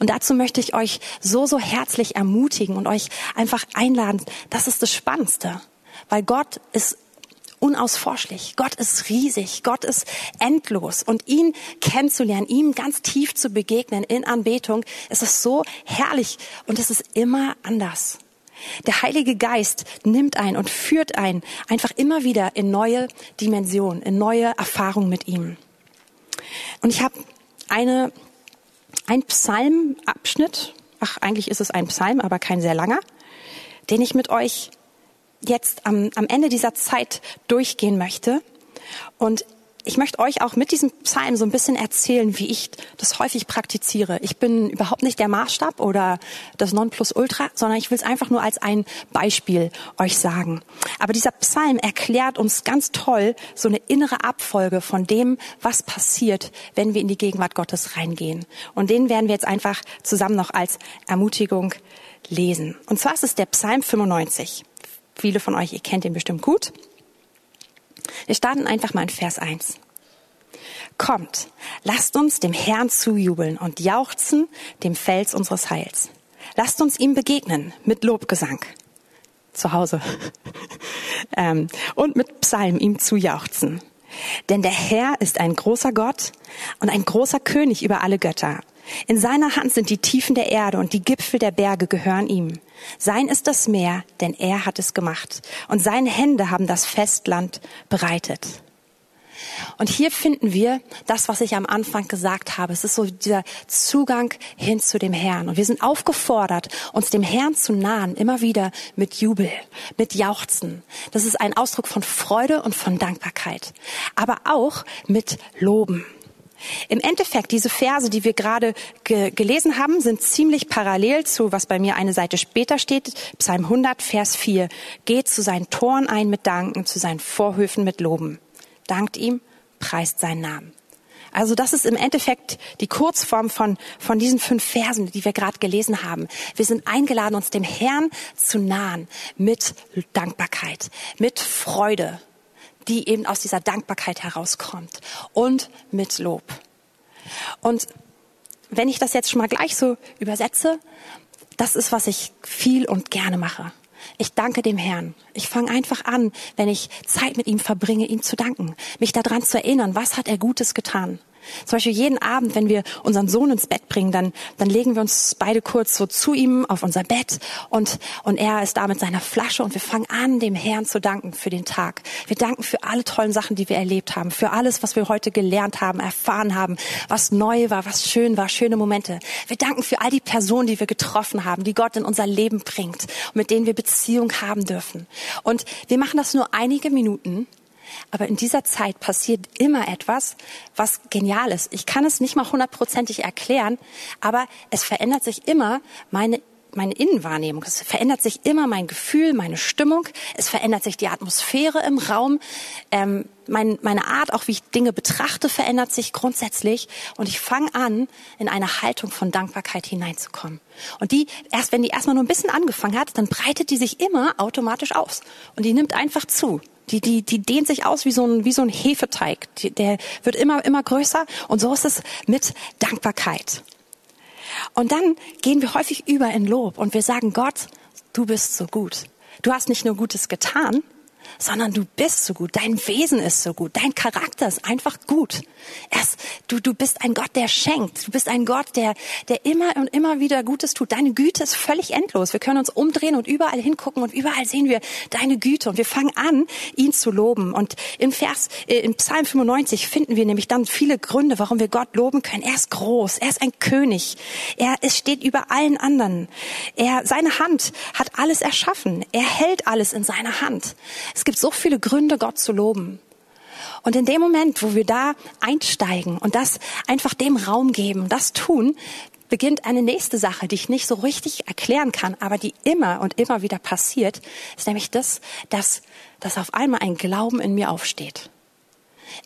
Und dazu möchte ich euch so, so herzlich ermutigen und euch einfach einladen. Das ist das Spannendste. Weil Gott ist unausforschlich. Gott ist riesig. Gott ist endlos. Und ihn kennenzulernen, ihm ganz tief zu begegnen in Anbetung, es ist so herrlich und es ist immer anders. Der Heilige Geist nimmt ein und führt ein einfach immer wieder in neue Dimensionen, in neue Erfahrungen mit ihm. Und ich habe eine ein Psalmabschnitt, ach eigentlich ist es ein Psalm, aber kein sehr langer, den ich mit euch jetzt am, am Ende dieser Zeit durchgehen möchte. Und ich möchte euch auch mit diesem Psalm so ein bisschen erzählen, wie ich das häufig praktiziere. Ich bin überhaupt nicht der Maßstab oder das Nonplusultra, sondern ich will es einfach nur als ein Beispiel euch sagen. Aber dieser Psalm erklärt uns ganz toll so eine innere Abfolge von dem, was passiert, wenn wir in die Gegenwart Gottes reingehen. Und den werden wir jetzt einfach zusammen noch als Ermutigung lesen. Und zwar ist es der Psalm 95. Viele von euch, ihr kennt ihn bestimmt gut. Wir starten einfach mal in Vers 1. Kommt, lasst uns dem Herrn zujubeln und jauchzen dem Fels unseres Heils. Lasst uns ihm begegnen mit Lobgesang. Zu Hause. ähm, und mit Psalm ihm zujauchzen. Denn der Herr ist ein großer Gott und ein großer König über alle Götter. In seiner Hand sind die Tiefen der Erde und die Gipfel der Berge gehören ihm. Sein ist das Meer, denn er hat es gemacht. Und seine Hände haben das Festland bereitet. Und hier finden wir das, was ich am Anfang gesagt habe. Es ist so dieser Zugang hin zu dem Herrn. Und wir sind aufgefordert, uns dem Herrn zu nahen, immer wieder mit Jubel, mit Jauchzen. Das ist ein Ausdruck von Freude und von Dankbarkeit. Aber auch mit Loben. Im Endeffekt, diese Verse, die wir gerade ge gelesen haben, sind ziemlich parallel zu, was bei mir eine Seite später steht, Psalm 100, Vers 4. Geht zu seinen Toren ein mit Danken, zu seinen Vorhöfen mit Loben. Dankt ihm, preist seinen Namen. Also das ist im Endeffekt die Kurzform von, von diesen fünf Versen, die wir gerade gelesen haben. Wir sind eingeladen, uns dem Herrn zu nahen mit Dankbarkeit, mit Freude, die eben aus dieser Dankbarkeit herauskommt und mit Lob. Und wenn ich das jetzt schon mal gleich so übersetze, das ist, was ich viel und gerne mache. Ich danke dem Herrn. Ich fange einfach an, wenn ich Zeit mit ihm verbringe, ihm zu danken, mich daran zu erinnern, was hat er Gutes getan. Zum Beispiel jeden Abend, wenn wir unseren Sohn ins Bett bringen, dann, dann legen wir uns beide kurz so zu ihm auf unser Bett und, und er ist da mit seiner Flasche und wir fangen an, dem Herrn zu danken für den Tag. Wir danken für alle tollen Sachen, die wir erlebt haben, für alles, was wir heute gelernt haben, erfahren haben, was neu war, was schön war, schöne Momente. Wir danken für all die Personen, die wir getroffen haben, die Gott in unser Leben bringt mit denen wir Beziehung haben dürfen. Und wir machen das nur einige Minuten aber in dieser Zeit passiert immer etwas, was genial ist. Ich kann es nicht mal hundertprozentig erklären, aber es verändert sich immer meine meine Innenwahrnehmung. Es verändert sich immer mein Gefühl, meine Stimmung. Es verändert sich die Atmosphäre im Raum. Ähm, mein, meine Art, auch wie ich Dinge betrachte, verändert sich grundsätzlich. Und ich fange an, in eine Haltung von Dankbarkeit hineinzukommen. Und die, erst wenn die erstmal nur ein bisschen angefangen hat, dann breitet die sich immer automatisch aus. Und die nimmt einfach zu. Die, die, die dehnt sich aus wie so ein, wie so ein Hefeteig. Die, der wird immer, immer größer. Und so ist es mit Dankbarkeit. Und dann gehen wir häufig über in Lob und wir sagen, Gott, du bist so gut. Du hast nicht nur Gutes getan, sondern du bist so gut, dein Wesen ist so gut, dein Charakter ist einfach gut. Erst, du, du bist ein Gott, der schenkt, du bist ein Gott, der, der immer und immer wieder Gutes tut. Deine Güte ist völlig endlos. Wir können uns umdrehen und überall hingucken und überall sehen wir deine Güte und wir fangen an, ihn zu loben. Und im Vers, äh, im Psalm 95 finden wir nämlich dann viele Gründe, warum wir Gott loben können. Er ist groß, er ist ein König, er es steht über allen anderen. Er, seine Hand hat alles erschaffen, er hält alles in seiner Hand. Es gibt so viele Gründe, Gott zu loben. Und in dem Moment, wo wir da einsteigen und das einfach dem Raum geben, das tun, beginnt eine nächste Sache, die ich nicht so richtig erklären kann, aber die immer und immer wieder passiert, ist nämlich das, dass, dass auf einmal ein Glauben in mir aufsteht.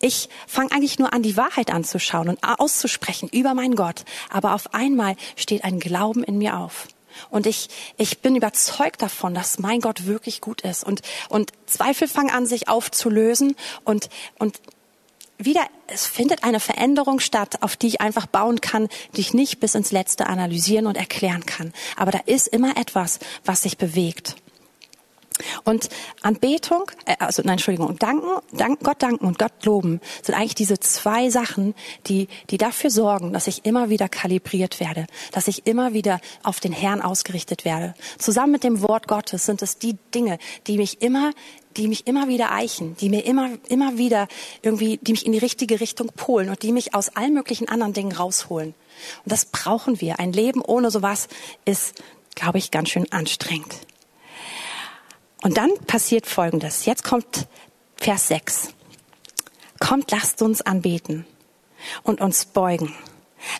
Ich fange eigentlich nur an, die Wahrheit anzuschauen und auszusprechen über meinen Gott, aber auf einmal steht ein Glauben in mir auf. Und ich, ich bin überzeugt davon, dass mein Gott wirklich gut ist. Und, und Zweifel fangen an, sich aufzulösen. Und, und wieder, es findet eine Veränderung statt, auf die ich einfach bauen kann, die ich nicht bis ins Letzte analysieren und erklären kann. Aber da ist immer etwas, was sich bewegt. Und Anbetung, äh, also nein, Entschuldigung, danken, danken, Gott danken und Gott loben sind eigentlich diese zwei Sachen, die, die dafür sorgen, dass ich immer wieder kalibriert werde, dass ich immer wieder auf den Herrn ausgerichtet werde. Zusammen mit dem Wort Gottes sind es die Dinge, die mich immer die mich immer wieder eichen, die mir immer, immer wieder irgendwie, die mich in die richtige Richtung polen und die mich aus allen möglichen anderen Dingen rausholen. Und das brauchen wir. Ein Leben ohne sowas ist, glaube ich, ganz schön anstrengend. Und dann passiert Folgendes. Jetzt kommt Vers 6. Kommt, lasst uns anbeten und uns beugen.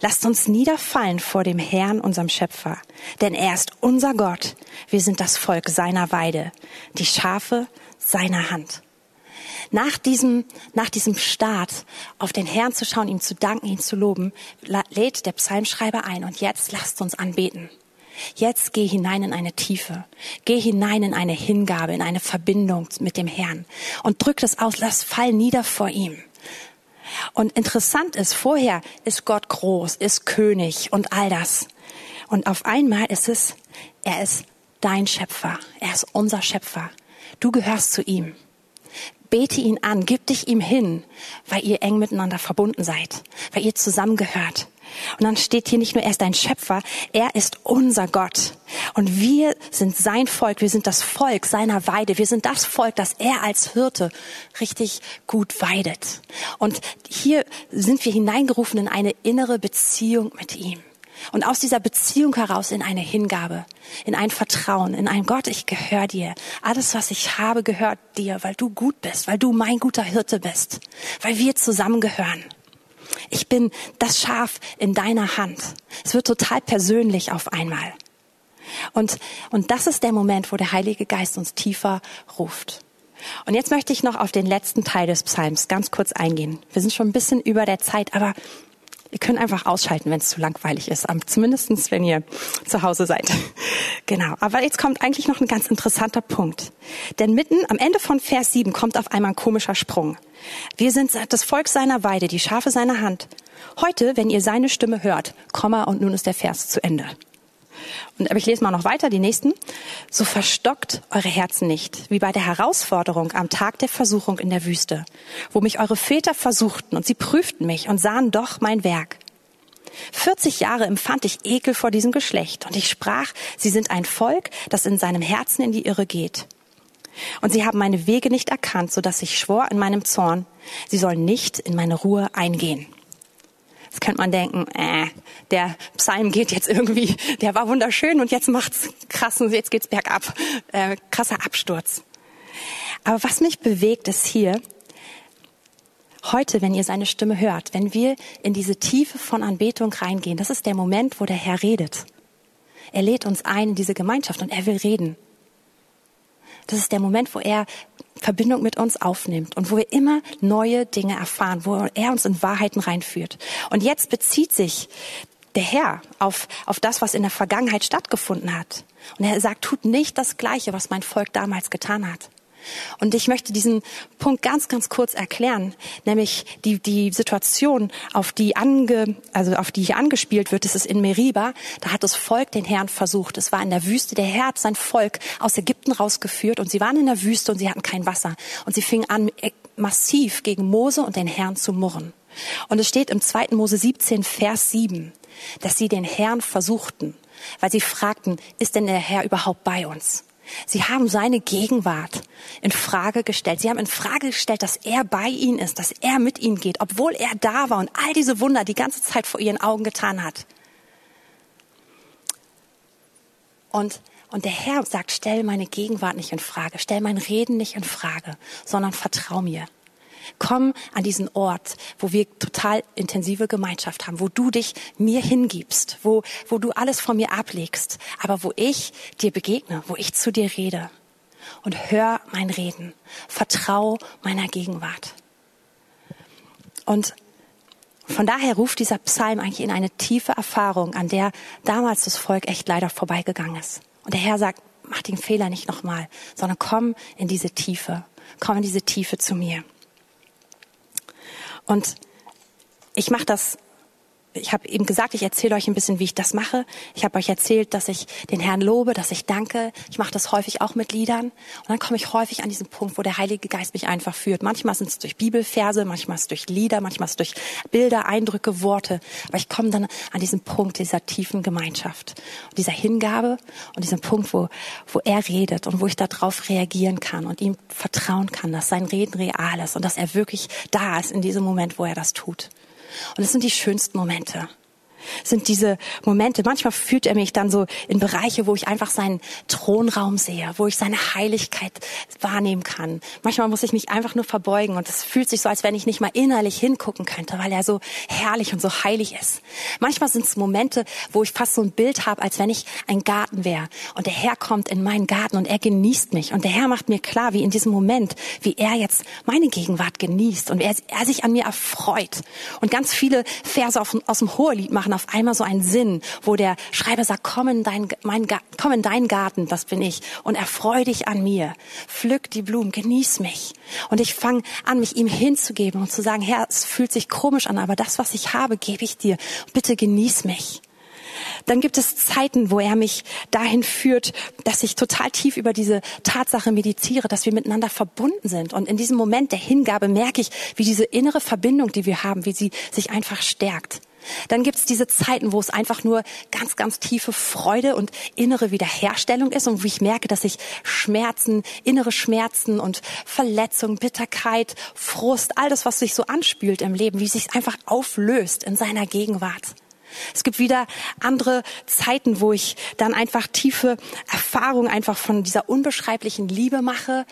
Lasst uns niederfallen vor dem Herrn, unserem Schöpfer. Denn er ist unser Gott. Wir sind das Volk seiner Weide, die Schafe seiner Hand. Nach diesem, nach diesem Start auf den Herrn zu schauen, ihm zu danken, ihn zu loben, lädt der Psalmschreiber ein. Und jetzt lasst uns anbeten. Jetzt geh hinein in eine Tiefe. Geh hinein in eine Hingabe, in eine Verbindung mit dem Herrn. Und drück das aus, lass fall nieder vor ihm. Und interessant ist, vorher ist Gott groß, ist König und all das. Und auf einmal ist es, er ist dein Schöpfer. Er ist unser Schöpfer. Du gehörst zu ihm. Bete ihn an, gib dich ihm hin, weil ihr eng miteinander verbunden seid, weil ihr zusammengehört. Und dann steht hier nicht nur, er ist ein Schöpfer, er ist unser Gott. Und wir sind sein Volk, wir sind das Volk seiner Weide, wir sind das Volk, das er als Hirte richtig gut weidet. Und hier sind wir hineingerufen in eine innere Beziehung mit ihm. Und aus dieser Beziehung heraus in eine Hingabe, in ein Vertrauen, in ein Gott, ich gehöre dir. Alles, was ich habe, gehört dir, weil du gut bist, weil du mein guter Hirte bist, weil wir zusammengehören. Ich bin das Schaf in deiner Hand. Es wird total persönlich auf einmal. Und, und das ist der Moment, wo der Heilige Geist uns tiefer ruft. Und jetzt möchte ich noch auf den letzten Teil des Psalms ganz kurz eingehen. Wir sind schon ein bisschen über der Zeit, aber Ihr könnt einfach ausschalten, wenn es zu langweilig ist, zumindestens wenn ihr zu Hause seid. Genau. Aber jetzt kommt eigentlich noch ein ganz interessanter Punkt. Denn mitten am Ende von Vers 7 kommt auf einmal ein komischer Sprung. Wir sind das Volk seiner Weide, die Schafe seiner Hand. Heute, wenn ihr seine Stimme hört, Komma und nun ist der Vers zu Ende. Und aber ich lese mal noch weiter, die nächsten. So verstockt eure Herzen nicht, wie bei der Herausforderung am Tag der Versuchung in der Wüste, wo mich eure Väter versuchten und sie prüften mich und sahen doch mein Werk. 40 Jahre empfand ich Ekel vor diesem Geschlecht und ich sprach, sie sind ein Volk, das in seinem Herzen in die Irre geht. Und sie haben meine Wege nicht erkannt, so dass ich schwor in meinem Zorn, sie sollen nicht in meine Ruhe eingehen. Jetzt könnte man denken, äh, der Psalm geht jetzt irgendwie, der war wunderschön und jetzt macht's krassen, jetzt geht's bergab, äh, krasser Absturz. Aber was mich bewegt ist hier, heute, wenn ihr seine Stimme hört, wenn wir in diese Tiefe von Anbetung reingehen, das ist der Moment, wo der Herr redet. Er lädt uns ein in diese Gemeinschaft und er will reden. Das ist der Moment, wo er Verbindung mit uns aufnimmt und wo wir immer neue Dinge erfahren, wo er uns in Wahrheiten reinführt. Und jetzt bezieht sich der Herr auf, auf das, was in der Vergangenheit stattgefunden hat. Und er sagt, tut nicht das Gleiche, was mein Volk damals getan hat. Und ich möchte diesen Punkt ganz, ganz kurz erklären, nämlich die, die Situation, auf die ange, also auf die hier angespielt wird, das ist in Meriba. Da hat das Volk den Herrn versucht. Es war in der Wüste. Der Herr hat sein Volk aus Ägypten rausgeführt und sie waren in der Wüste und sie hatten kein Wasser. Und sie fingen an, massiv gegen Mose und den Herrn zu murren. Und es steht im 2. Mose 17, Vers 7, dass sie den Herrn versuchten, weil sie fragten, ist denn der Herr überhaupt bei uns? Sie haben seine Gegenwart in Frage gestellt. Sie haben in Frage gestellt, dass er bei ihnen ist, dass er mit ihnen geht, obwohl er da war und all diese Wunder die ganze Zeit vor ihren Augen getan hat. Und, und der Herr sagt, stell meine Gegenwart nicht in Frage, stell mein Reden nicht in Frage, sondern vertrau mir. Komm an diesen Ort, wo wir total intensive Gemeinschaft haben, wo du dich mir hingibst, wo, wo du alles von mir ablegst, aber wo ich dir begegne, wo ich zu dir rede. Und hör mein Reden. Vertrau meiner Gegenwart. Und von daher ruft dieser Psalm eigentlich in eine tiefe Erfahrung, an der damals das Volk echt leider vorbeigegangen ist. Und der Herr sagt, mach den Fehler nicht nochmal, sondern komm in diese Tiefe. Komm in diese Tiefe zu mir. Und ich mache das ich habe eben gesagt, ich erzähle euch ein bisschen, wie ich das mache. Ich habe euch erzählt, dass ich den Herrn lobe, dass ich danke. Ich mache das häufig auch mit Liedern. Und dann komme ich häufig an diesen Punkt, wo der Heilige Geist mich einfach führt. Manchmal sind es durch Bibelverse, manchmal ist es durch Lieder, manchmal ist es durch Bilder, Eindrücke, Worte. Aber ich komme dann an diesen Punkt dieser tiefen Gemeinschaft, dieser Hingabe und diesen Punkt, wo, wo er redet und wo ich darauf reagieren kann und ihm vertrauen kann, dass sein Reden real ist und dass er wirklich da ist in diesem Moment, wo er das tut. Und es sind die schönsten Momente sind diese Momente. Manchmal führt er mich dann so in Bereiche, wo ich einfach seinen Thronraum sehe, wo ich seine Heiligkeit wahrnehmen kann. Manchmal muss ich mich einfach nur verbeugen und es fühlt sich so, als wenn ich nicht mal innerlich hingucken könnte, weil er so herrlich und so heilig ist. Manchmal sind es Momente, wo ich fast so ein Bild habe, als wenn ich ein Garten wäre und der Herr kommt in meinen Garten und er genießt mich und der Herr macht mir klar, wie in diesem Moment, wie er jetzt meine Gegenwart genießt und er, er sich an mir erfreut. Und ganz viele Verse aus dem Hohelied machen auf einmal so einen Sinn, wo der Schreiber sagt, komm in, dein, mein, komm in deinen Garten, das bin ich, und erfreu dich an mir. Pflück die Blumen, genieß mich. Und ich fange an, mich ihm hinzugeben und zu sagen, Herr, es fühlt sich komisch an, aber das, was ich habe, gebe ich dir. Bitte genieß mich. Dann gibt es Zeiten, wo er mich dahin führt, dass ich total tief über diese Tatsache meditiere, dass wir miteinander verbunden sind. Und in diesem Moment der Hingabe merke ich, wie diese innere Verbindung, die wir haben, wie sie sich einfach stärkt. Dann gibt es diese Zeiten, wo es einfach nur ganz, ganz tiefe Freude und innere Wiederherstellung ist und wo ich merke, dass ich Schmerzen, innere Schmerzen und Verletzung, Bitterkeit, Frust, all das, was sich so anspült im Leben, wie sich einfach auflöst in seiner Gegenwart. Es gibt wieder andere Zeiten, wo ich dann einfach tiefe Erfahrungen einfach von dieser unbeschreiblichen Liebe mache,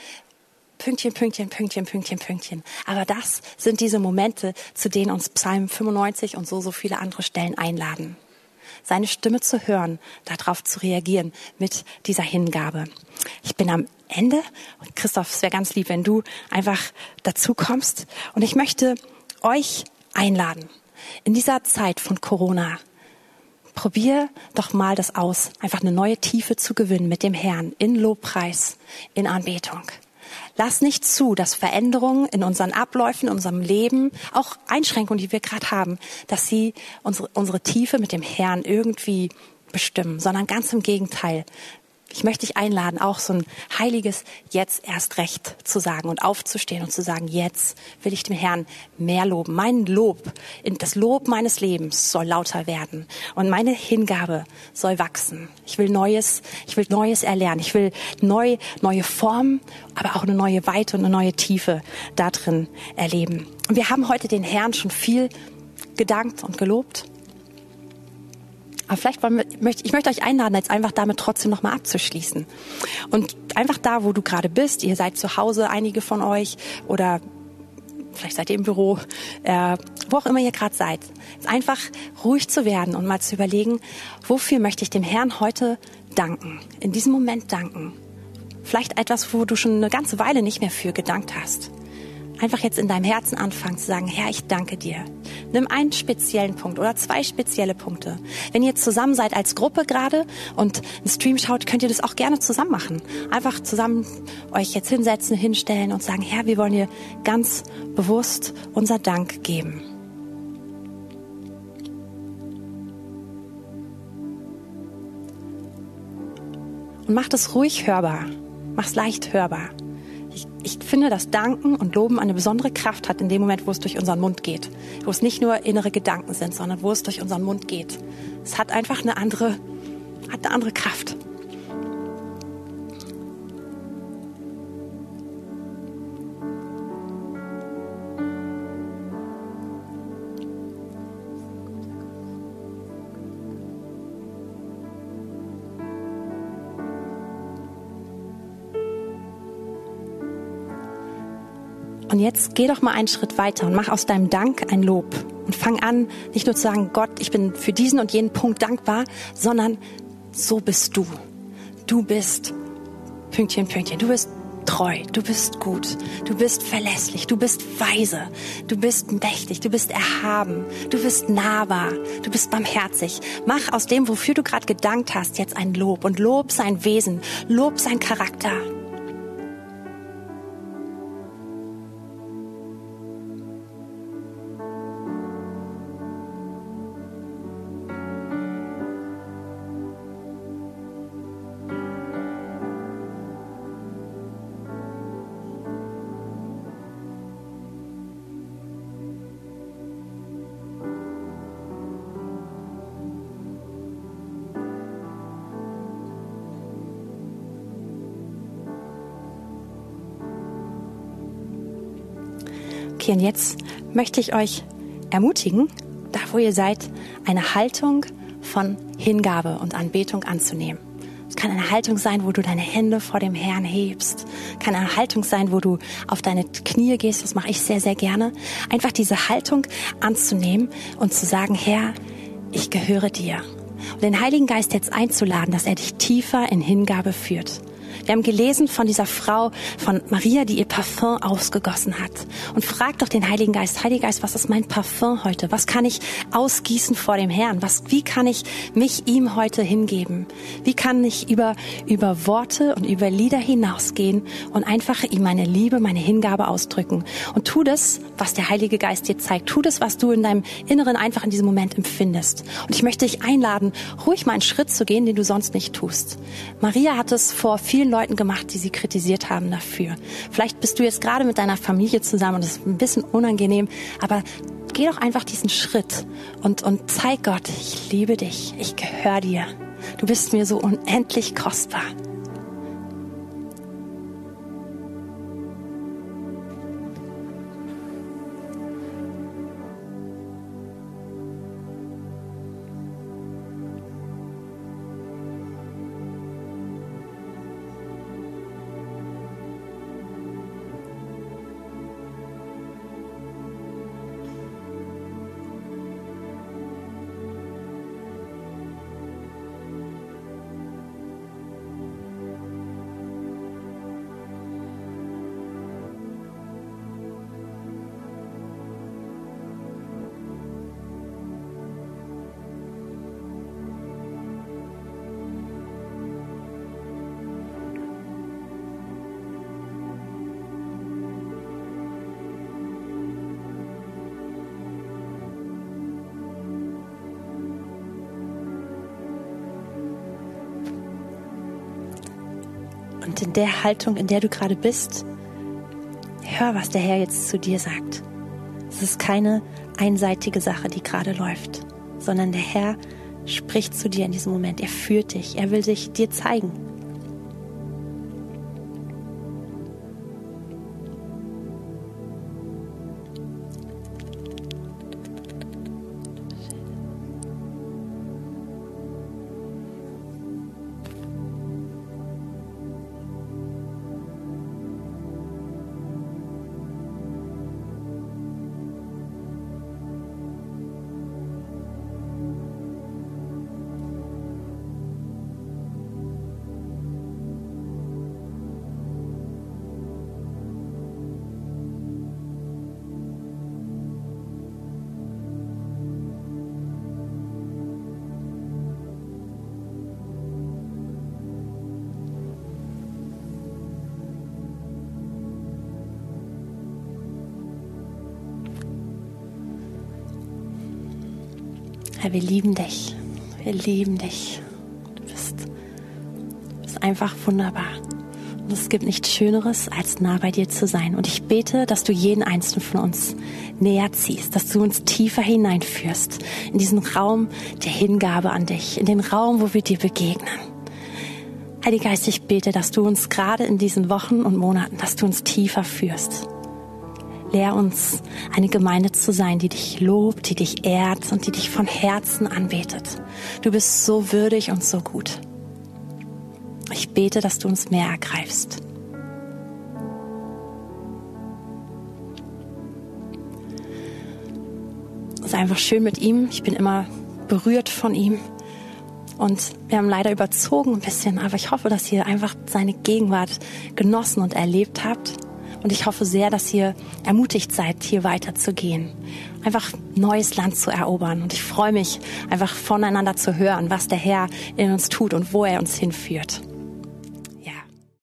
Pünktchen, Pünktchen, Pünktchen, Pünktchen, Pünktchen. Aber das sind diese Momente, zu denen uns Psalm 95 und so, so viele andere Stellen einladen. Seine Stimme zu hören, darauf zu reagieren mit dieser Hingabe. Ich bin am Ende. Christoph, es wäre ganz lieb, wenn du einfach dazu kommst. Und ich möchte euch einladen. In dieser Zeit von Corona, probier doch mal das aus, einfach eine neue Tiefe zu gewinnen mit dem Herrn in Lobpreis, in Anbetung. Lass nicht zu, dass Veränderungen in unseren Abläufen, in unserem Leben, auch Einschränkungen, die wir gerade haben, dass sie unsere, unsere Tiefe mit dem Herrn irgendwie bestimmen, sondern ganz im Gegenteil. Ich möchte dich einladen, auch so ein heiliges Jetzt erst recht zu sagen und aufzustehen und zu sagen, jetzt will ich dem Herrn mehr loben. Mein Lob, das Lob meines Lebens soll lauter werden und meine Hingabe soll wachsen. Ich will Neues, ich will Neues erlernen. Ich will neu, neue Formen, aber auch eine neue Weite und eine neue Tiefe da drin erleben. Und wir haben heute den Herrn schon viel gedankt und gelobt. Aber vielleicht wollen wir, ich möchte euch einladen, jetzt einfach damit trotzdem nochmal abzuschließen. Und einfach da, wo du gerade bist, ihr seid zu Hause, einige von euch, oder vielleicht seid ihr im Büro, äh, wo auch immer ihr gerade seid, einfach ruhig zu werden und mal zu überlegen, wofür möchte ich dem Herrn heute danken, in diesem Moment danken. Vielleicht etwas, wo du schon eine ganze Weile nicht mehr für gedankt hast. Einfach jetzt in deinem Herzen anfangen zu sagen, Herr, ich danke dir. Nimm einen speziellen Punkt oder zwei spezielle Punkte. Wenn ihr zusammen seid als Gruppe gerade und einen Stream schaut, könnt ihr das auch gerne zusammen machen. Einfach zusammen euch jetzt hinsetzen, hinstellen und sagen, Herr, wir wollen dir ganz bewusst unser Dank geben. Und macht es ruhig hörbar. Mach es leicht hörbar ich, finde, dass Danken und Loben eine besondere Kraft hat in dem Moment, wo es durch unseren Mund geht. Wo es nicht nur innere Gedanken sind, sondern wo es durch unseren Mund geht. Es hat einfach eine andere, hat eine andere Kraft. Und jetzt geh doch mal einen Schritt weiter und mach aus deinem Dank ein Lob. Und fang an, nicht nur zu sagen, Gott, ich bin für diesen und jenen Punkt dankbar, sondern so bist du. Du bist Pünktchen, Pünktchen. Du bist treu, du bist gut, du bist verlässlich, du bist weise, du bist mächtig, du bist erhaben, du bist nahbar, du bist barmherzig. Mach aus dem, wofür du gerade gedankt hast, jetzt ein Lob und lob sein Wesen, lob sein Charakter. Okay, und jetzt möchte ich euch ermutigen, da wo ihr seid, eine Haltung von Hingabe und Anbetung anzunehmen. Es kann eine Haltung sein, wo du deine Hände vor dem Herrn hebst. Kann eine Haltung sein, wo du auf deine Knie gehst. Das mache ich sehr, sehr gerne. Einfach diese Haltung anzunehmen und zu sagen, Herr, ich gehöre dir. Und den Heiligen Geist jetzt einzuladen, dass er dich tiefer in Hingabe führt. Wir haben gelesen von dieser Frau, von Maria, die ihr Parfum ausgegossen hat. Und frag doch den Heiligen Geist, Heiliger Geist, was ist mein Parfum heute? Was kann ich ausgießen vor dem Herrn? Was, wie kann ich mich ihm heute hingeben? Wie kann ich über, über Worte und über Lieder hinausgehen und einfach ihm meine Liebe, meine Hingabe ausdrücken? Und tu das, was der Heilige Geist dir zeigt. Tu das, was du in deinem Inneren einfach in diesem Moment empfindest. Und ich möchte dich einladen, ruhig mal einen Schritt zu gehen, den du sonst nicht tust. Maria hat es vor vielen Leuten gemacht, die sie kritisiert haben dafür. Vielleicht bist du jetzt gerade mit deiner Familie zusammen und es ist ein bisschen unangenehm, aber geh doch einfach diesen Schritt und, und zeig Gott, ich liebe dich, ich gehöre dir. Du bist mir so unendlich kostbar. Und in der Haltung, in der du gerade bist, hör, was der Herr jetzt zu dir sagt. Es ist keine einseitige Sache, die gerade läuft, sondern der Herr spricht zu dir in diesem Moment. Er führt dich. Er will sich dir zeigen. Herr, wir lieben dich. Wir lieben dich. Du bist, du bist einfach wunderbar. Und es gibt nichts Schöneres, als nah bei dir zu sein. Und ich bete, dass du jeden einzelnen von uns näher ziehst, dass du uns tiefer hineinführst in diesen Raum der Hingabe an dich, in den Raum, wo wir dir begegnen. Heiliger Geist, ich bete, dass du uns gerade in diesen Wochen und Monaten, dass du uns tiefer führst. Lehr uns, eine Gemeinde zu sein, die dich lobt, die dich ehrt und die dich von Herzen anbetet. Du bist so würdig und so gut. Ich bete, dass du uns mehr ergreifst. Es ist einfach schön mit ihm. Ich bin immer berührt von ihm. Und wir haben leider überzogen ein bisschen, aber ich hoffe, dass ihr einfach seine Gegenwart genossen und erlebt habt. Und ich hoffe sehr, dass ihr ermutigt seid, hier weiterzugehen. Einfach neues Land zu erobern. Und ich freue mich, einfach voneinander zu hören, was der Herr in uns tut und wo er uns hinführt.